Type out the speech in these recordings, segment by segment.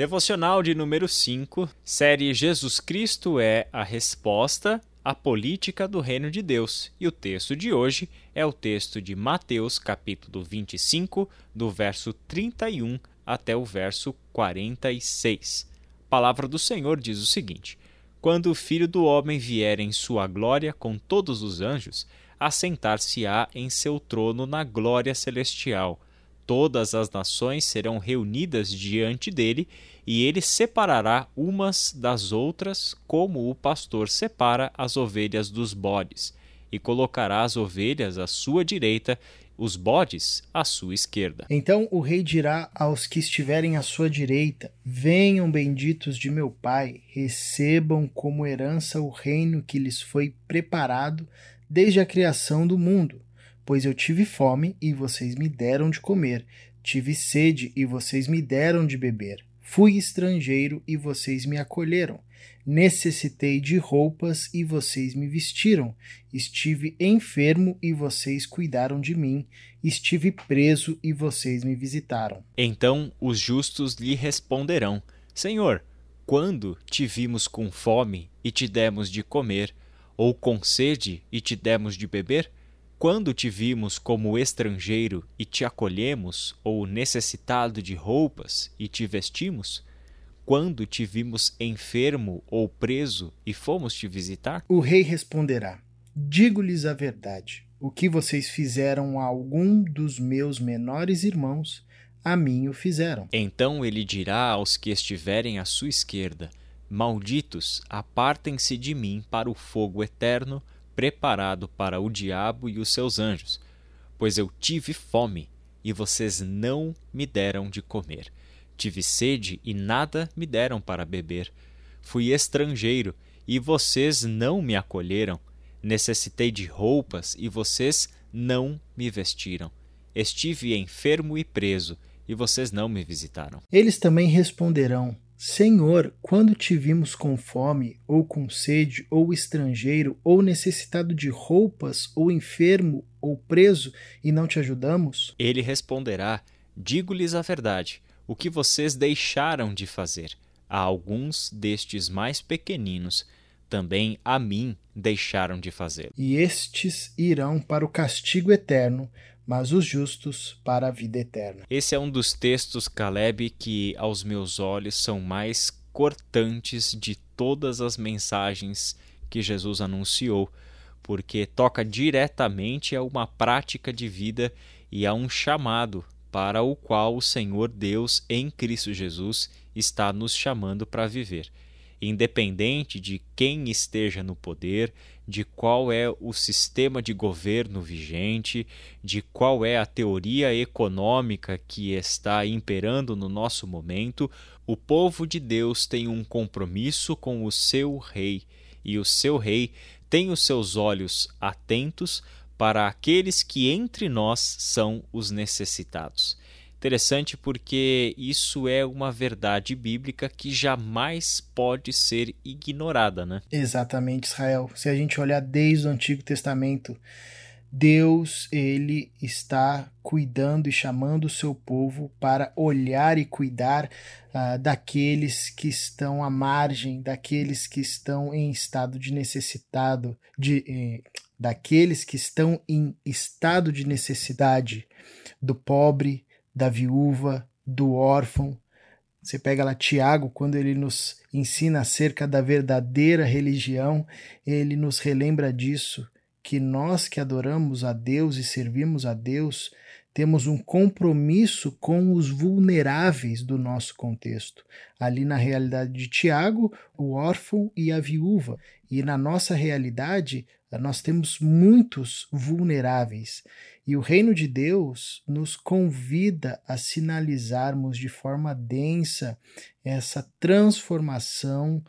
Devocional de número 5, série Jesus Cristo é a resposta à política do reino de Deus. E o texto de hoje é o texto de Mateus, capítulo 25, do verso 31 até o verso 46. A palavra do Senhor diz o seguinte: Quando o Filho do homem vier em sua glória com todos os anjos, assentar-se-á em seu trono na glória celestial todas as nações serão reunidas diante dele, e ele separará umas das outras, como o pastor separa as ovelhas dos bodes, e colocará as ovelhas à sua direita, os bodes à sua esquerda. Então o rei dirá aos que estiverem à sua direita: Venham benditos de meu Pai, recebam como herança o reino que lhes foi preparado desde a criação do mundo Pois eu tive fome e vocês me deram de comer, tive sede e vocês me deram de beber, fui estrangeiro e vocês me acolheram, necessitei de roupas e vocês me vestiram, estive enfermo e vocês cuidaram de mim, estive preso e vocês me visitaram. Então os justos lhe responderão: Senhor, quando te vimos com fome e te demos de comer, ou com sede e te demos de beber? Quando te vimos como estrangeiro e te acolhemos, ou necessitado de roupas e te vestimos? Quando te vimos enfermo ou preso e fomos te visitar? O rei responderá: Digo-lhes a verdade. O que vocês fizeram a algum dos meus menores irmãos, a mim o fizeram. Então ele dirá aos que estiverem à sua esquerda: Malditos, apartem-se de mim para o fogo eterno preparado para o diabo e os seus anjos, pois eu tive fome e vocês não me deram de comer. Tive sede e nada me deram para beber. Fui estrangeiro e vocês não me acolheram. Necessitei de roupas e vocês não me vestiram. Estive enfermo e preso e vocês não me visitaram. Eles também responderão: Senhor, quando te vimos com fome, ou com sede, ou estrangeiro, ou necessitado de roupas, ou enfermo, ou preso, e não te ajudamos? Ele responderá: Digo-lhes a verdade, o que vocês deixaram de fazer. A alguns destes mais pequeninos, também a mim deixaram de fazer. E estes irão para o castigo eterno, mas os justos para a vida eterna. Esse é um dos textos, Caleb, que aos meus olhos são mais cortantes de todas as mensagens que Jesus anunciou, porque toca diretamente a uma prática de vida e a um chamado para o qual o Senhor Deus em Cristo Jesus está nos chamando para viver independente de quem esteja no poder, de qual é o sistema de governo vigente, de qual é a teoria econômica que está imperando no nosso momento, o povo de Deus tem um compromisso com o seu rei, e o seu rei tem os seus olhos atentos para aqueles que entre nós são os necessitados. Interessante porque isso é uma verdade bíblica que jamais pode ser ignorada, né? Exatamente, Israel. Se a gente olhar desde o Antigo Testamento, Deus, ele está cuidando e chamando o seu povo para olhar e cuidar uh, daqueles que estão à margem, daqueles que estão em estado de necessitado, de, eh, daqueles que estão em estado de necessidade, do pobre, da viúva, do órfão. Você pega lá Tiago, quando ele nos ensina acerca da verdadeira religião, ele nos relembra disso, que nós que adoramos a Deus e servimos a Deus, temos um compromisso com os vulneráveis do nosso contexto. Ali na realidade de Tiago, o órfão e a viúva. E na nossa realidade, nós temos muitos vulneráveis. E o reino de Deus nos convida a sinalizarmos de forma densa essa transformação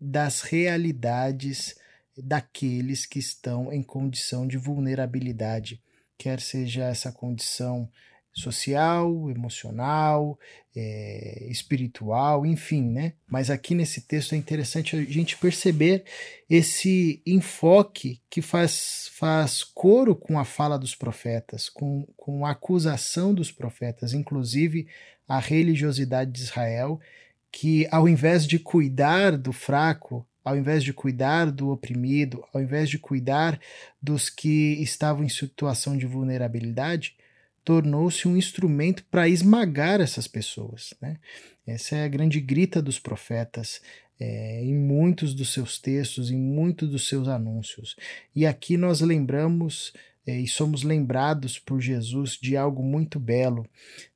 das realidades daqueles que estão em condição de vulnerabilidade quer seja essa condição social, emocional, é, espiritual, enfim, né? Mas aqui nesse texto é interessante a gente perceber esse enfoque que faz, faz coro com a fala dos profetas, com, com a acusação dos profetas, inclusive a religiosidade de Israel, que ao invés de cuidar do fraco, ao invés de cuidar do oprimido, ao invés de cuidar dos que estavam em situação de vulnerabilidade, tornou-se um instrumento para esmagar essas pessoas. Né? Essa é a grande grita dos profetas é, em muitos dos seus textos, em muitos dos seus anúncios. E aqui nós lembramos é, e somos lembrados por Jesus de algo muito belo,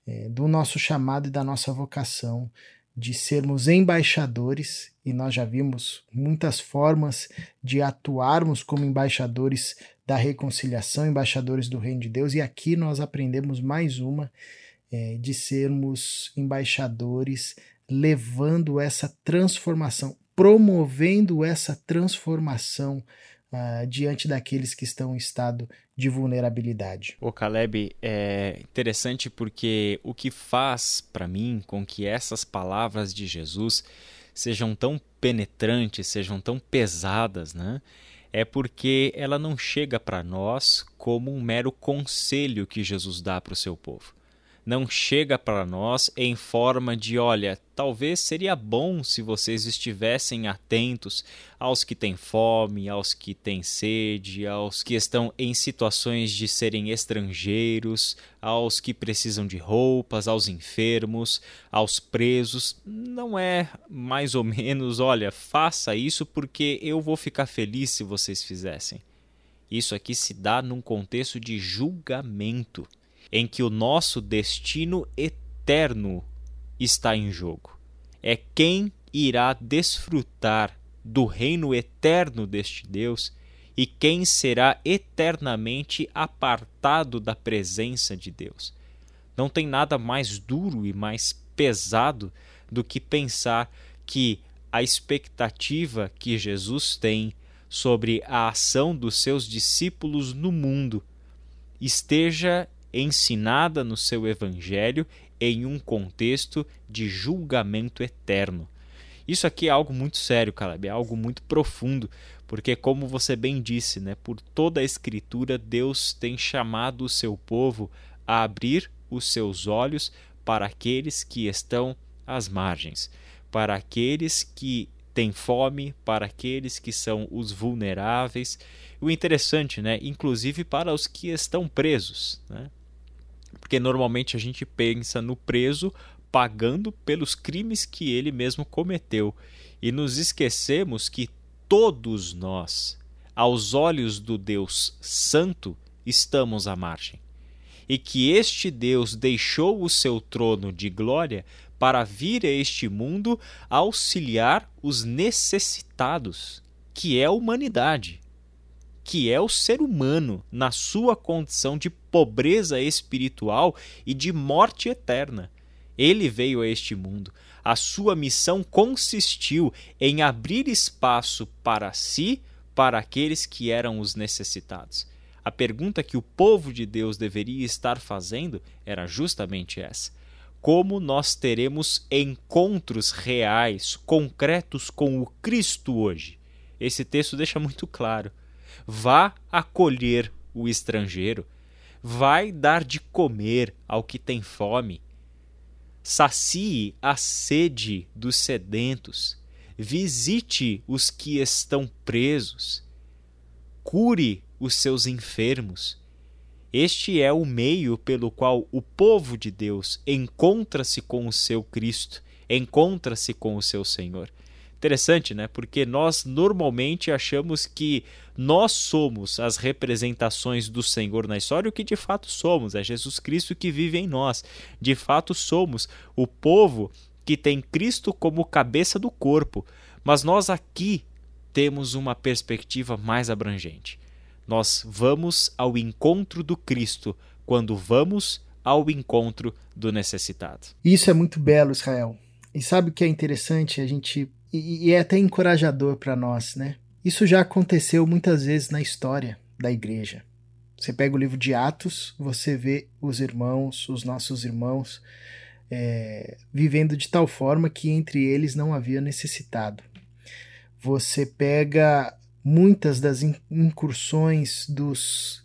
é, do nosso chamado e da nossa vocação, de sermos embaixadores, e nós já vimos muitas formas de atuarmos como embaixadores da reconciliação, embaixadores do Reino de Deus, e aqui nós aprendemos mais uma é, de sermos embaixadores, levando essa transformação, promovendo essa transformação uh, diante daqueles que estão em estado de vulnerabilidade. O Caleb é interessante porque o que faz para mim com que essas palavras de Jesus sejam tão penetrantes, sejam tão pesadas, né? É porque ela não chega para nós como um mero conselho que Jesus dá para o seu povo não chega para nós em forma de: olha, talvez seria bom se vocês estivessem atentos aos que têm fome, aos que têm sede, aos que estão em situações de serem estrangeiros, aos que precisam de roupas, aos enfermos, aos presos. Não é mais ou menos: olha, faça isso porque eu vou ficar feliz se vocês fizessem. Isso aqui se dá num contexto de julgamento em que o nosso destino eterno está em jogo. É quem irá desfrutar do reino eterno deste Deus e quem será eternamente apartado da presença de Deus. Não tem nada mais duro e mais pesado do que pensar que a expectativa que Jesus tem sobre a ação dos seus discípulos no mundo esteja ensinada no seu evangelho em um contexto de julgamento eterno. Isso aqui é algo muito sério, Caleb, é algo muito profundo, porque como você bem disse, né, por toda a escritura Deus tem chamado o seu povo a abrir os seus olhos para aqueles que estão às margens, para aqueles que têm fome, para aqueles que são os vulneráveis. O interessante, né, inclusive para os que estão presos, né? Porque normalmente a gente pensa no preso pagando pelos crimes que ele mesmo cometeu e nos esquecemos que todos nós, aos olhos do Deus Santo, estamos à margem. E que este Deus deixou o seu trono de glória para vir a este mundo auxiliar os necessitados, que é a humanidade que é o ser humano na sua condição de pobreza espiritual e de morte eterna. Ele veio a este mundo. A sua missão consistiu em abrir espaço para si, para aqueles que eram os necessitados. A pergunta que o povo de Deus deveria estar fazendo era justamente essa: como nós teremos encontros reais, concretos com o Cristo hoje? Esse texto deixa muito claro vá acolher o estrangeiro, vai dar de comer ao que tem fome, sacie a sede dos sedentos, visite os que estão presos, cure os seus enfermos. Este é o meio pelo qual o povo de Deus encontra-se com o seu Cristo, encontra-se com o seu Senhor. Interessante, né? Porque nós normalmente achamos que nós somos as representações do Senhor na história, o que de fato somos, é Jesus Cristo que vive em nós. De fato somos o povo que tem Cristo como cabeça do corpo. Mas nós aqui temos uma perspectiva mais abrangente. Nós vamos ao encontro do Cristo quando vamos ao encontro do necessitado. Isso é muito belo, Israel. E sabe o que é interessante? A gente e, é até encorajador para nós, né? Isso já aconteceu muitas vezes na história da igreja. Você pega o livro de Atos, você vê os irmãos, os nossos irmãos, é, vivendo de tal forma que entre eles não havia necessitado. Você pega muitas das incursões dos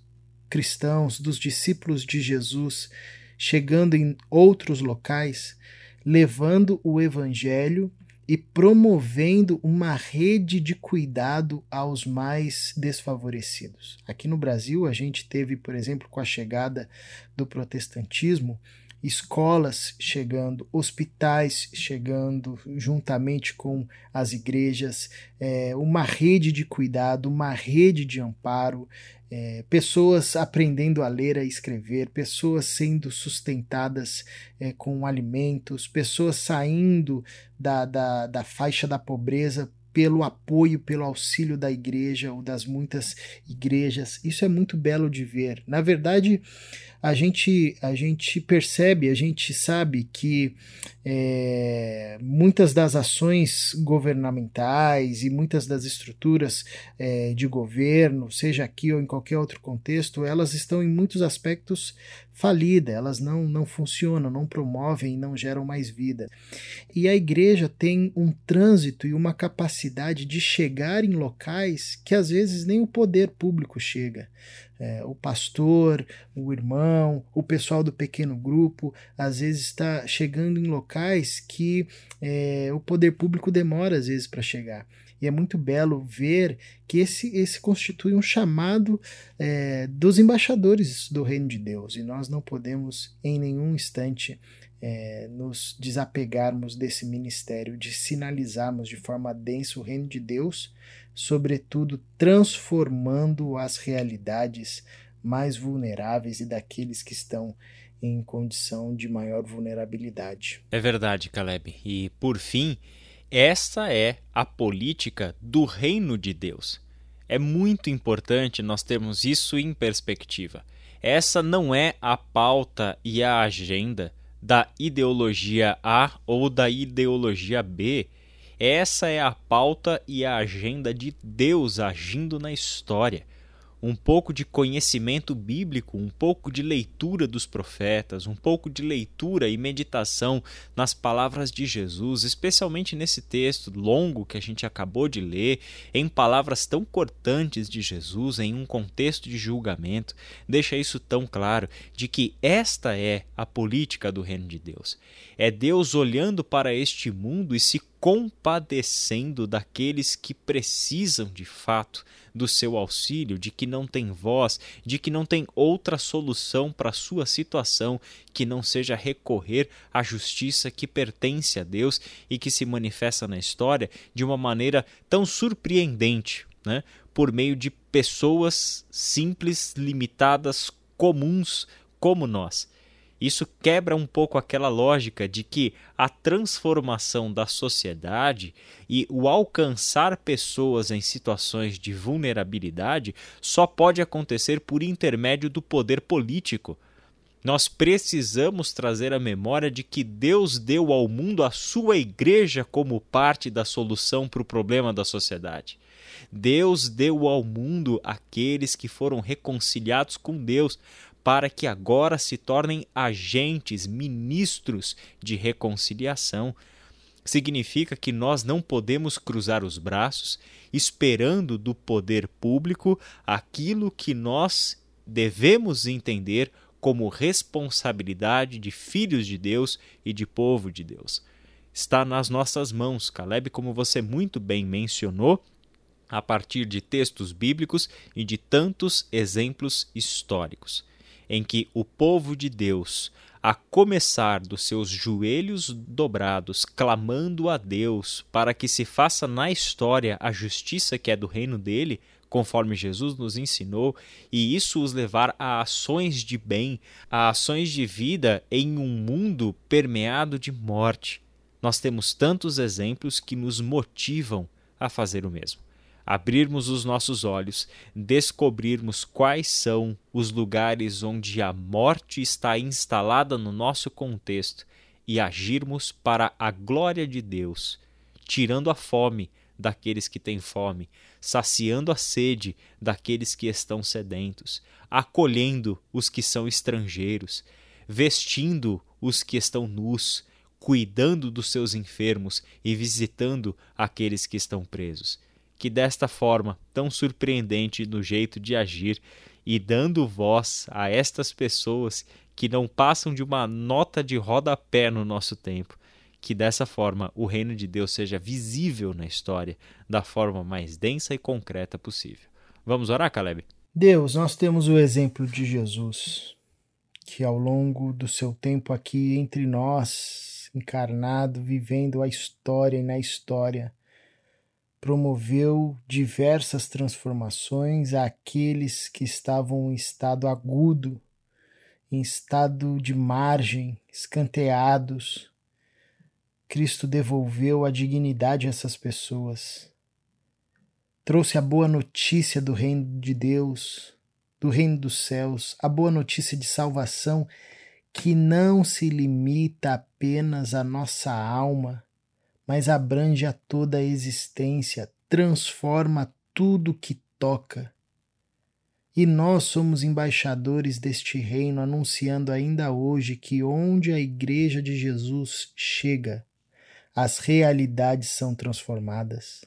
cristãos, dos discípulos de Jesus, chegando em outros locais, levando o evangelho e promovendo uma rede de cuidado aos mais desfavorecidos. Aqui no Brasil, a gente teve, por exemplo, com a chegada do protestantismo, escolas chegando, hospitais chegando juntamente com as igrejas, é, uma rede de cuidado, uma rede de amparo, é, pessoas aprendendo a ler e escrever, pessoas sendo sustentadas é, com alimentos, pessoas saindo da, da, da faixa da pobreza pelo apoio, pelo auxílio da igreja ou das muitas igrejas. Isso é muito belo de ver. Na verdade, a gente, a gente percebe, a gente sabe que é, muitas das ações governamentais e muitas das estruturas é, de governo, seja aqui ou em qualquer outro contexto, elas estão em muitos aspectos falidas, elas não, não funcionam, não promovem, não geram mais vida. E a igreja tem um trânsito e uma capacidade de chegar em locais que às vezes nem o poder público chega é, o pastor, o irmão, o pessoal do pequeno grupo, às vezes está chegando em locais que é, o poder público demora às vezes para chegar. E é muito belo ver que esse, esse constitui um chamado é, dos embaixadores do reino de Deus. E nós não podemos, em nenhum instante, é, nos desapegarmos desse ministério, de sinalizarmos de forma densa o reino de Deus sobretudo transformando as realidades mais vulneráveis e daqueles que estão em condição de maior vulnerabilidade. É verdade, Caleb. E por fim, esta é a política do reino de Deus. É muito importante nós termos isso em perspectiva. Essa não é a pauta e a agenda da ideologia A ou da ideologia B essa é a pauta e a agenda de Deus agindo na história um pouco de conhecimento bíblico, um pouco de leitura dos profetas, um pouco de leitura e meditação nas palavras de Jesus, especialmente nesse texto longo que a gente acabou de ler, em palavras tão cortantes de Jesus, em um contexto de julgamento, deixa isso tão claro de que esta é a política do reino de Deus. É Deus olhando para este mundo e se compadecendo daqueles que precisam de fato do seu auxílio, de que não tem voz, de que não tem outra solução para sua situação que não seja recorrer à justiça que pertence a Deus e que se manifesta na história de uma maneira tão surpreendente, né? por meio de pessoas simples, limitadas, comuns como nós. Isso quebra um pouco aquela lógica de que a transformação da sociedade e o alcançar pessoas em situações de vulnerabilidade só pode acontecer por intermédio do poder político. Nós precisamos trazer a memória de que Deus deu ao mundo a sua igreja como parte da solução para o problema da sociedade. Deus deu ao mundo aqueles que foram reconciliados com Deus, para que agora se tornem agentes, ministros de reconciliação. Significa que nós não podemos cruzar os braços esperando do poder público aquilo que nós devemos entender como responsabilidade de filhos de Deus e de povo de Deus. Está nas nossas mãos, Caleb, como você muito bem mencionou, a partir de textos bíblicos e de tantos exemplos históricos em que o povo de Deus, a começar dos seus joelhos dobrados, clamando a Deus para que se faça na história a justiça que é do reino dele, conforme Jesus nos ensinou, e isso os levar a ações de bem, a ações de vida em um mundo permeado de morte. Nós temos tantos exemplos que nos motivam a fazer o mesmo abrirmos os nossos olhos, descobrirmos quais são os lugares onde a morte está instalada no nosso contexto e agirmos para a glória de Deus, tirando a fome daqueles que têm fome, saciando a sede daqueles que estão sedentos, acolhendo os que são estrangeiros, vestindo os que estão nus, cuidando dos seus enfermos e visitando aqueles que estão presos que desta forma tão surpreendente no jeito de agir e dando voz a estas pessoas que não passam de uma nota de rodapé no nosso tempo, que dessa forma o reino de Deus seja visível na história da forma mais densa e concreta possível. Vamos orar, Caleb? Deus, nós temos o exemplo de Jesus, que ao longo do seu tempo aqui entre nós, encarnado, vivendo a história e na história, promoveu diversas transformações àqueles que estavam em estado agudo, em estado de margem, escanteados. Cristo devolveu a dignidade a essas pessoas. Trouxe a boa notícia do reino de Deus, do reino dos céus, a boa notícia de salvação que não se limita apenas à nossa alma, mas abrange a toda a existência, transforma tudo que toca. E nós somos embaixadores deste reino, anunciando ainda hoje que onde a Igreja de Jesus chega, as realidades são transformadas.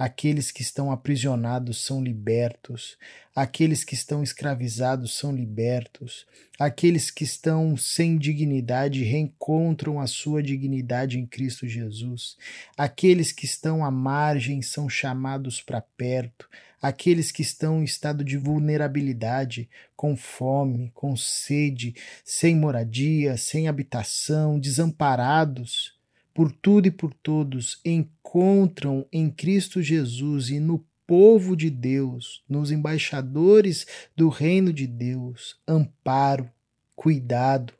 Aqueles que estão aprisionados são libertos, aqueles que estão escravizados são libertos, aqueles que estão sem dignidade reencontram a sua dignidade em Cristo Jesus, aqueles que estão à margem são chamados para perto, aqueles que estão em estado de vulnerabilidade, com fome, com sede, sem moradia, sem habitação, desamparados por tudo e por todos, encontram em Cristo Jesus e no povo de Deus, nos embaixadores do reino de Deus, amparo, cuidado.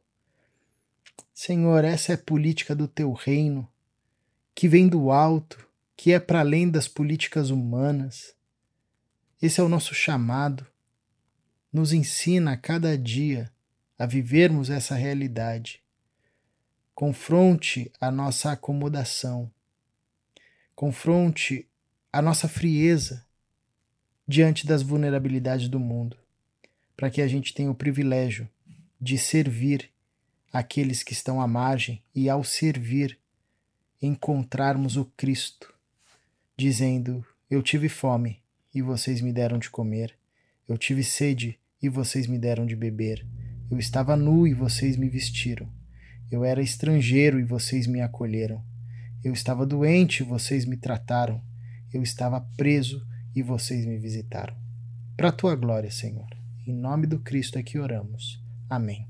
Senhor, essa é a política do teu reino, que vem do alto, que é para além das políticas humanas. Esse é o nosso chamado. Nos ensina a cada dia a vivermos essa realidade confronte a nossa acomodação, confronte a nossa frieza diante das vulnerabilidades do mundo, para que a gente tenha o privilégio de servir aqueles que estão à margem e, ao servir, encontrarmos o Cristo, dizendo: Eu tive fome e vocês me deram de comer, eu tive sede e vocês me deram de beber, eu estava nu e vocês me vestiram eu era estrangeiro e vocês me acolheram. Eu estava doente e vocês me trataram. Eu estava preso e vocês me visitaram. Para tua glória, Senhor. Em nome do Cristo é que oramos. Amém.